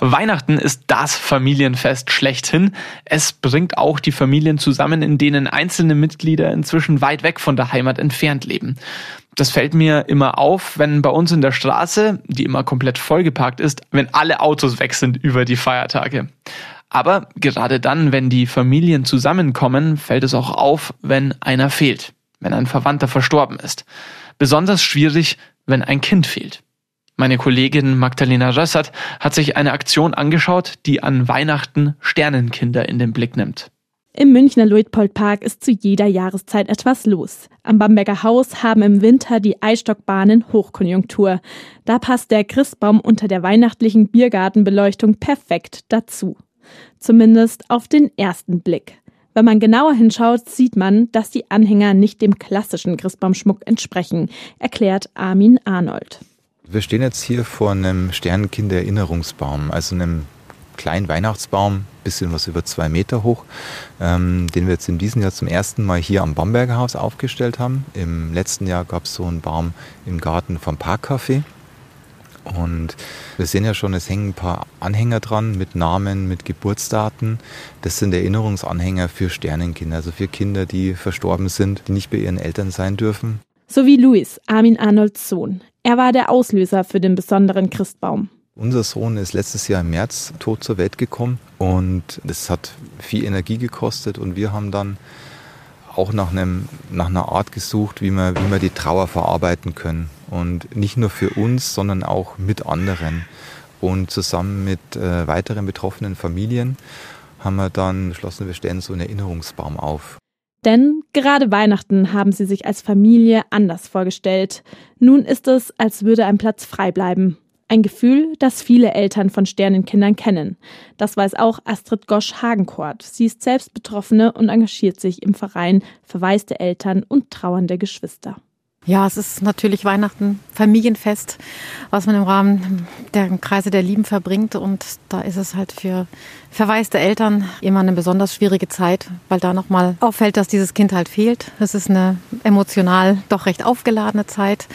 Weihnachten ist das Familienfest schlechthin. Es bringt auch die Familien zusammen, in denen einzelne Mitglieder inzwischen weit weg von der Heimat entfernt leben. Das fällt mir immer auf, wenn bei uns in der Straße, die immer komplett vollgeparkt ist, wenn alle Autos weg sind über die Feiertage. Aber gerade dann, wenn die Familien zusammenkommen, fällt es auch auf, wenn einer fehlt, wenn ein Verwandter verstorben ist. Besonders schwierig, wenn ein Kind fehlt. Meine Kollegin Magdalena Rössert hat sich eine Aktion angeschaut, die an Weihnachten Sternenkinder in den Blick nimmt. Im Münchner Luitpoldpark ist zu jeder Jahreszeit etwas los. Am Bamberger Haus haben im Winter die Eisstockbahnen Hochkonjunktur. Da passt der Christbaum unter der weihnachtlichen Biergartenbeleuchtung perfekt dazu. Zumindest auf den ersten Blick. Wenn man genauer hinschaut, sieht man, dass die Anhänger nicht dem klassischen Christbaumschmuck entsprechen, erklärt Armin Arnold. Wir stehen jetzt hier vor einem Sternenkinder-Erinnerungsbaum, also einem kleinen Weihnachtsbaum, bisschen was über zwei Meter hoch, ähm, den wir jetzt in diesem Jahr zum ersten Mal hier am Bamberger Haus aufgestellt haben. Im letzten Jahr gab es so einen Baum im Garten vom Parkcafé. Und wir sehen ja schon, es hängen ein paar Anhänger dran mit Namen, mit Geburtsdaten. Das sind Erinnerungsanhänger für Sternenkinder, also für Kinder, die verstorben sind, die nicht bei ihren Eltern sein dürfen. So wie Luis, Armin Arnolds Sohn. Er war der Auslöser für den besonderen Christbaum. Unser Sohn ist letztes Jahr im März tot zur Welt gekommen und das hat viel Energie gekostet und wir haben dann auch nach, einem, nach einer Art gesucht, wie wir, wie wir die Trauer verarbeiten können. Und nicht nur für uns, sondern auch mit anderen. Und zusammen mit äh, weiteren betroffenen Familien haben wir dann beschlossen, wir stellen so einen Erinnerungsbaum auf. Denn gerade Weihnachten haben sie sich als Familie anders vorgestellt. Nun ist es, als würde ein Platz frei bleiben. Ein Gefühl, das viele Eltern von Sternenkindern kennen. Das weiß auch Astrid Gosch-Hagenkort. Sie ist selbst Betroffene und engagiert sich im Verein Verwaiste Eltern und trauernde Geschwister. Ja, es ist natürlich Weihnachten, Familienfest, was man im Rahmen der Kreise der Lieben verbringt. Und da ist es halt für verwaiste Eltern immer eine besonders schwierige Zeit, weil da nochmal auffällt, dass dieses Kind halt fehlt. Es ist eine emotional doch recht aufgeladene Zeit.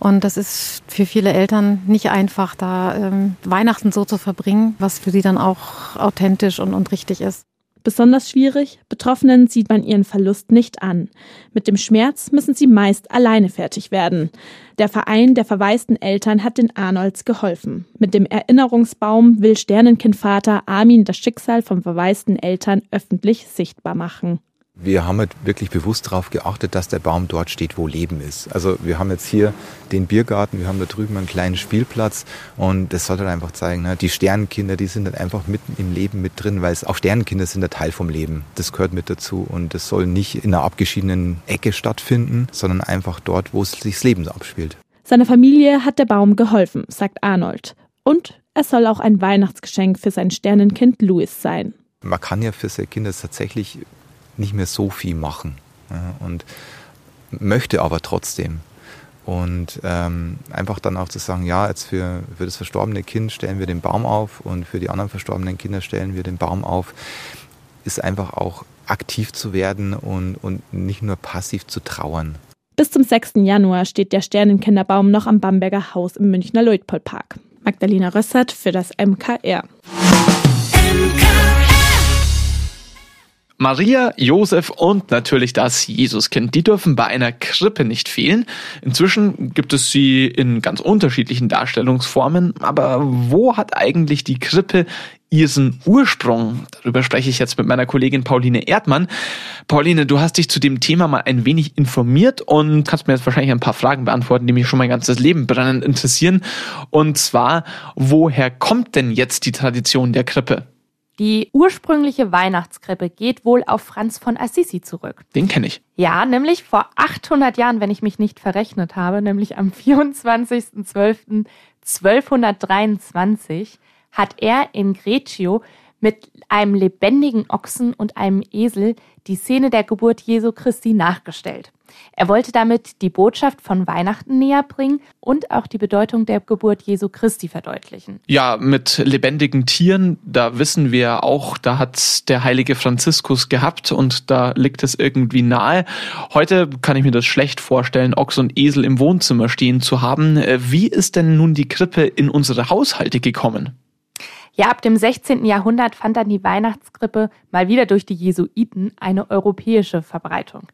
Und das ist für viele Eltern nicht einfach, da ähm, Weihnachten so zu verbringen, was für sie dann auch authentisch und, und richtig ist. Besonders schwierig, Betroffenen sieht man ihren Verlust nicht an. Mit dem Schmerz müssen sie meist alleine fertig werden. Der Verein der verwaisten Eltern hat den Arnolds geholfen. Mit dem Erinnerungsbaum will Sternenkindvater Armin das Schicksal von verwaisten Eltern öffentlich sichtbar machen. Wir haben halt wirklich bewusst darauf geachtet, dass der Baum dort steht, wo Leben ist. Also wir haben jetzt hier den Biergarten, wir haben da drüben einen kleinen Spielplatz und das soll halt einfach zeigen, ne? die Sternenkinder, die sind halt einfach mitten im Leben mit drin, weil es auch Sternenkinder sind ein Teil vom Leben. Das gehört mit dazu und das soll nicht in einer abgeschiedenen Ecke stattfinden, sondern einfach dort, wo es sich das Leben abspielt. Seiner Familie hat der Baum geholfen, sagt Arnold. Und es soll auch ein Weihnachtsgeschenk für sein Sternenkind Louis sein. Man kann ja für seine Kinder tatsächlich nicht mehr so viel machen ja, und möchte aber trotzdem. Und ähm, einfach dann auch zu sagen, ja, jetzt für, für das verstorbene Kind stellen wir den Baum auf und für die anderen verstorbenen Kinder stellen wir den Baum auf, ist einfach auch aktiv zu werden und, und nicht nur passiv zu trauern. Bis zum 6. Januar steht der Sternenkinderbaum noch am Bamberger Haus im Münchner Luitpoldpark. Magdalena Rössert für das MKR. Maria, Josef und natürlich das Jesuskind, die dürfen bei einer Krippe nicht fehlen. Inzwischen gibt es sie in ganz unterschiedlichen Darstellungsformen, aber wo hat eigentlich die Krippe ihren Ursprung? Darüber spreche ich jetzt mit meiner Kollegin Pauline Erdmann. Pauline, du hast dich zu dem Thema mal ein wenig informiert und kannst mir jetzt wahrscheinlich ein paar Fragen beantworten, die mich schon mein ganzes Leben brennend interessieren. Und zwar, woher kommt denn jetzt die Tradition der Krippe? Die ursprüngliche Weihnachtskrippe geht wohl auf Franz von Assisi zurück. Den kenne ich. Ja, nämlich vor 800 Jahren, wenn ich mich nicht verrechnet habe, nämlich am 24.12.1223 hat er in Greccio mit einem lebendigen Ochsen und einem Esel die Szene der Geburt Jesu Christi nachgestellt. Er wollte damit die Botschaft von Weihnachten näher bringen und auch die Bedeutung der Geburt Jesu Christi verdeutlichen. Ja, mit lebendigen Tieren, da wissen wir auch, da hat der heilige Franziskus gehabt und da liegt es irgendwie nahe. Heute kann ich mir das schlecht vorstellen, Ochs und Esel im Wohnzimmer stehen zu haben. Äh, wie ist denn nun die Krippe in unsere Haushalte gekommen? Ja, ab dem 16. Jahrhundert fand dann die Weihnachtskrippe mal wieder durch die Jesuiten eine europäische Verbreitung.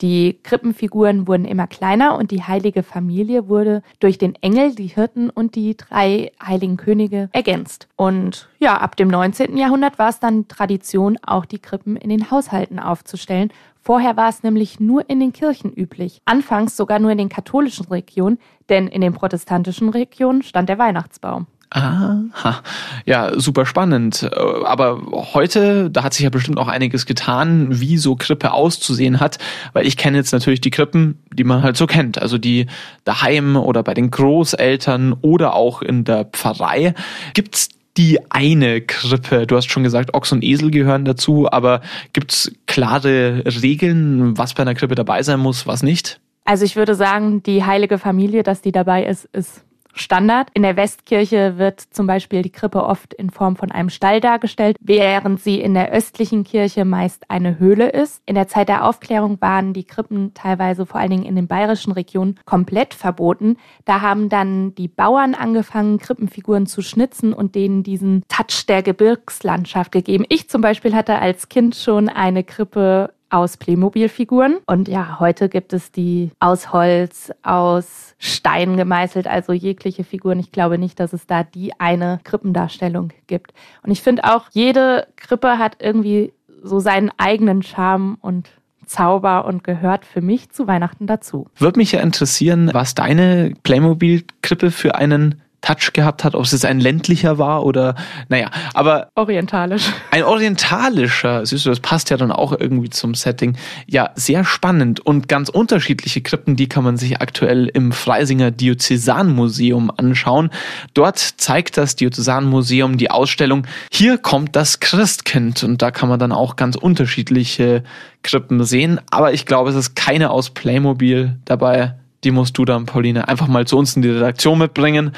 Die Krippenfiguren wurden immer kleiner und die heilige Familie wurde durch den Engel, die Hirten und die drei heiligen Könige ergänzt. Und ja, ab dem 19. Jahrhundert war es dann Tradition, auch die Krippen in den Haushalten aufzustellen. Vorher war es nämlich nur in den Kirchen üblich. Anfangs sogar nur in den katholischen Regionen, denn in den protestantischen Regionen stand der Weihnachtsbaum. Aha. Ja, super spannend. Äh, aber heute, da hat sich ja bestimmt auch einiges getan, wie so Krippe auszusehen hat, weil ich kenne jetzt natürlich die Krippen, die man halt so kennt, also die daheim oder bei den Großeltern oder auch in der Pfarrei. Gibt's die eine Krippe? Du hast schon gesagt, Ochs und Esel gehören dazu, aber gibt's klare Regeln, was bei einer Krippe dabei sein muss, was nicht? Also ich würde sagen, die heilige Familie, dass die dabei ist, ist Standard. In der Westkirche wird zum Beispiel die Krippe oft in Form von einem Stall dargestellt, während sie in der östlichen Kirche meist eine Höhle ist. In der Zeit der Aufklärung waren die Krippen teilweise vor allen Dingen in den bayerischen Regionen komplett verboten. Da haben dann die Bauern angefangen, Krippenfiguren zu schnitzen und denen diesen Touch der Gebirgslandschaft gegeben. Ich zum Beispiel hatte als Kind schon eine Krippe aus Playmobil-Figuren. Und ja, heute gibt es die aus Holz, aus Stein gemeißelt, also jegliche Figuren. Ich glaube nicht, dass es da die eine Krippendarstellung gibt. Und ich finde auch, jede Krippe hat irgendwie so seinen eigenen Charme und Zauber und gehört für mich zu Weihnachten dazu. Würde mich ja interessieren, was deine Playmobil-Krippe für einen Touch gehabt hat, ob es jetzt ein ländlicher war oder, naja, aber. Orientalisch. Ein orientalischer, siehst du, das passt ja dann auch irgendwie zum Setting. Ja, sehr spannend und ganz unterschiedliche Krippen, die kann man sich aktuell im Freisinger Diözesanmuseum anschauen. Dort zeigt das Diözesanmuseum die Ausstellung Hier kommt das Christkind und da kann man dann auch ganz unterschiedliche Krippen sehen, aber ich glaube, es ist keine aus Playmobil dabei. Die musst du dann, Pauline, einfach mal zu uns in die Redaktion mitbringen.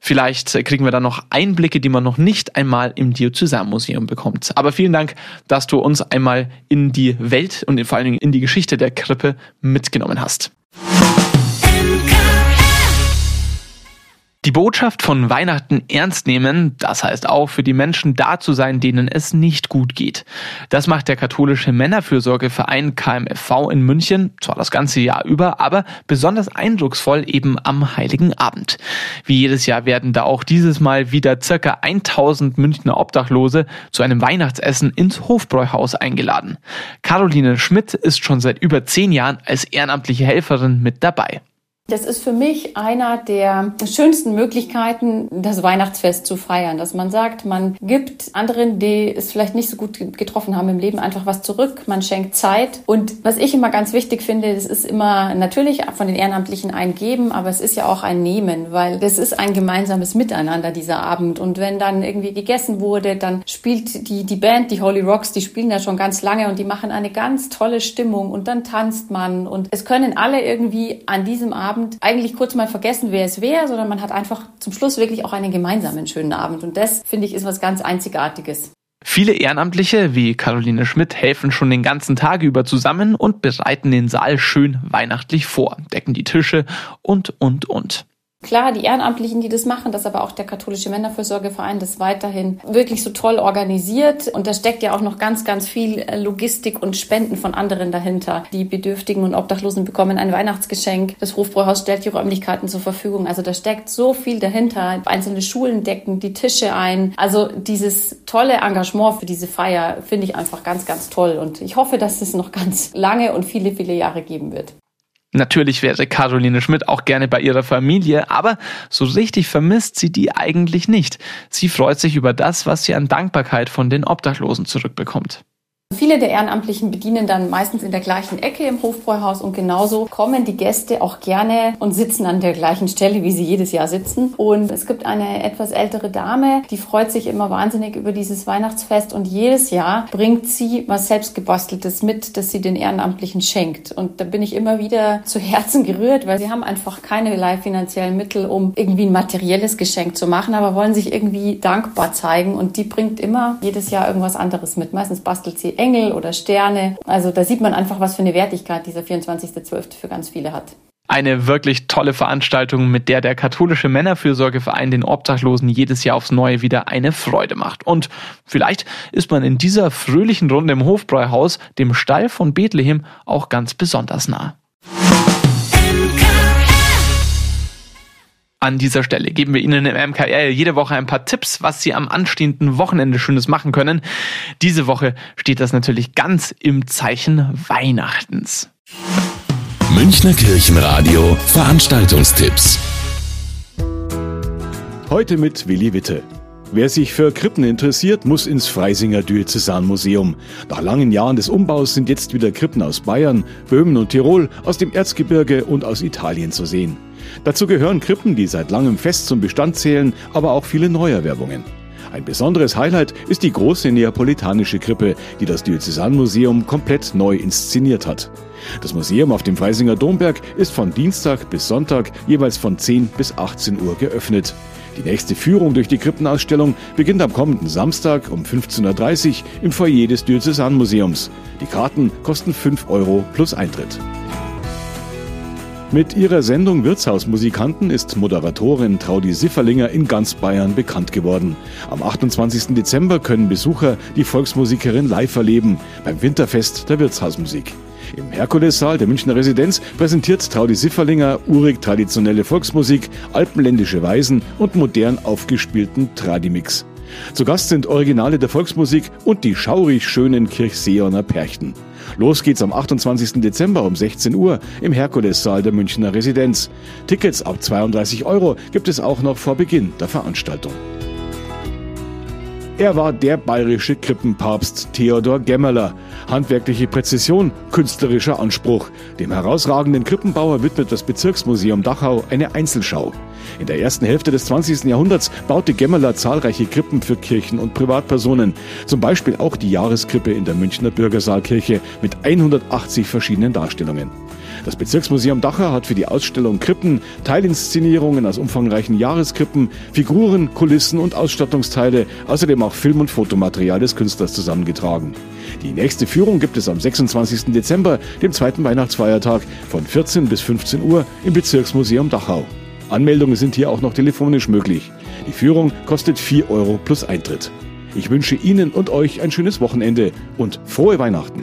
Vielleicht kriegen wir dann noch Einblicke, die man noch nicht einmal im Diözesanmuseum bekommt. Aber vielen Dank, dass du uns einmal in die Welt und vor allen Dingen in die Geschichte der Krippe mitgenommen hast. Die Botschaft von Weihnachten ernst nehmen, das heißt auch für die Menschen da zu sein, denen es nicht gut geht. Das macht der katholische Männerfürsorgeverein KMFV in München zwar das ganze Jahr über, aber besonders eindrucksvoll eben am Heiligen Abend. Wie jedes Jahr werden da auch dieses Mal wieder circa 1000 Münchner Obdachlose zu einem Weihnachtsessen ins Hofbräuhaus eingeladen. Caroline Schmidt ist schon seit über zehn Jahren als ehrenamtliche Helferin mit dabei. Das ist für mich einer der schönsten Möglichkeiten, das Weihnachtsfest zu feiern. Dass man sagt, man gibt anderen, die es vielleicht nicht so gut getroffen haben im Leben, einfach was zurück. Man schenkt Zeit. Und was ich immer ganz wichtig finde, das ist immer natürlich von den Ehrenamtlichen ein Geben, aber es ist ja auch ein Nehmen, weil das ist ein gemeinsames Miteinander dieser Abend. Und wenn dann irgendwie gegessen wurde, dann spielt die, die Band, die Holy Rocks, die spielen ja schon ganz lange und die machen eine ganz tolle Stimmung und dann tanzt man und es können alle irgendwie an diesem Abend Abend eigentlich kurz mal vergessen, wer es wäre, sondern man hat einfach zum Schluss wirklich auch einen gemeinsamen schönen Abend. Und das, finde ich, ist was ganz Einzigartiges. Viele Ehrenamtliche wie Caroline Schmidt helfen schon den ganzen Tag über zusammen und bereiten den Saal schön weihnachtlich vor, decken die Tische und, und, und. Klar, die Ehrenamtlichen, die das machen, das aber auch der katholische Männerfürsorgeverein das weiterhin wirklich so toll organisiert. Und da steckt ja auch noch ganz, ganz viel äh, Logistik und Spenden von anderen dahinter. Die Bedürftigen und Obdachlosen bekommen ein Weihnachtsgeschenk. Das Hofbräuhaus stellt die Räumlichkeiten zur Verfügung. Also da steckt so viel dahinter. Einzelne Schulen decken die Tische ein. Also dieses tolle Engagement für diese Feier finde ich einfach ganz, ganz toll. Und ich hoffe, dass es noch ganz lange und viele, viele Jahre geben wird. Natürlich wäre Caroline Schmidt auch gerne bei ihrer Familie, aber so richtig vermisst sie die eigentlich nicht. Sie freut sich über das, was sie an Dankbarkeit von den Obdachlosen zurückbekommt. Viele der Ehrenamtlichen bedienen dann meistens in der gleichen Ecke im Hofbräuhaus und genauso kommen die Gäste auch gerne und sitzen an der gleichen Stelle, wie sie jedes Jahr sitzen. Und es gibt eine etwas ältere Dame, die freut sich immer wahnsinnig über dieses Weihnachtsfest und jedes Jahr bringt sie was selbstgebasteltes mit, das sie den Ehrenamtlichen schenkt. Und da bin ich immer wieder zu Herzen gerührt, weil sie haben einfach keinerlei finanziellen Mittel, um irgendwie ein materielles Geschenk zu machen, aber wollen sich irgendwie dankbar zeigen und die bringt immer jedes Jahr irgendwas anderes mit. Meistens bastelt sie Engel oder Sterne. Also da sieht man einfach, was für eine Wertigkeit dieser 24.12. für ganz viele hat. Eine wirklich tolle Veranstaltung, mit der der katholische Männerfürsorgeverein den Obdachlosen jedes Jahr aufs Neue wieder eine Freude macht. Und vielleicht ist man in dieser fröhlichen Runde im Hofbräuhaus dem Stall von Bethlehem auch ganz besonders nah. An dieser Stelle geben wir Ihnen im MKR jede Woche ein paar Tipps, was Sie am anstehenden Wochenende Schönes machen können. Diese Woche steht das natürlich ganz im Zeichen Weihnachtens. Münchner Kirchenradio Veranstaltungstipps. Heute mit Willi Witte. Wer sich für Krippen interessiert, muss ins Freisinger Diözesanmuseum. Nach langen Jahren des Umbaus sind jetzt wieder Krippen aus Bayern, Böhmen und Tirol, aus dem Erzgebirge und aus Italien zu sehen. Dazu gehören Krippen, die seit langem fest zum Bestand zählen, aber auch viele Neuerwerbungen. Ein besonderes Highlight ist die große neapolitanische Krippe, die das Diözesanmuseum komplett neu inszeniert hat. Das Museum auf dem Freisinger Domberg ist von Dienstag bis Sonntag jeweils von 10 bis 18 Uhr geöffnet. Die nächste Führung durch die Krippenausstellung beginnt am kommenden Samstag um 15.30 Uhr im Foyer des Diözesanmuseums. Die Karten kosten 5 Euro plus Eintritt. Mit ihrer Sendung Wirtshausmusikanten ist Moderatorin Traudi Sifferlinger in ganz Bayern bekannt geworden. Am 28. Dezember können Besucher die Volksmusikerin live erleben beim Winterfest der Wirtshausmusik. Im Herkulessaal der Münchner Residenz präsentiert Traudi Sifferlinger urig traditionelle Volksmusik, alpenländische Weisen und modern aufgespielten Tradimix. Zu Gast sind Originale der Volksmusik und die schaurig schönen Kirchseerner Perchten. Los geht's am 28. Dezember um 16 Uhr im Herkulessaal der Münchner Residenz. Tickets ab 32 Euro gibt es auch noch vor Beginn der Veranstaltung. Er war der bayerische Krippenpapst Theodor Gemmerler. Handwerkliche Präzision, künstlerischer Anspruch. Dem herausragenden Krippenbauer widmet das Bezirksmuseum Dachau eine Einzelschau. In der ersten Hälfte des 20. Jahrhunderts baute Gemmerler zahlreiche Krippen für Kirchen und Privatpersonen. Zum Beispiel auch die Jahreskrippe in der Münchner Bürgersaalkirche mit 180 verschiedenen Darstellungen. Das Bezirksmuseum Dachau hat für die Ausstellung Krippen Teilinszenierungen aus umfangreichen Jahreskrippen, Figuren, Kulissen und Ausstattungsteile, außerdem auch Film- und Fotomaterial des Künstlers zusammengetragen. Die nächste Führung gibt es am 26. Dezember, dem zweiten Weihnachtsfeiertag, von 14 bis 15 Uhr im Bezirksmuseum Dachau. Anmeldungen sind hier auch noch telefonisch möglich. Die Führung kostet 4 Euro plus Eintritt. Ich wünsche Ihnen und euch ein schönes Wochenende und frohe Weihnachten.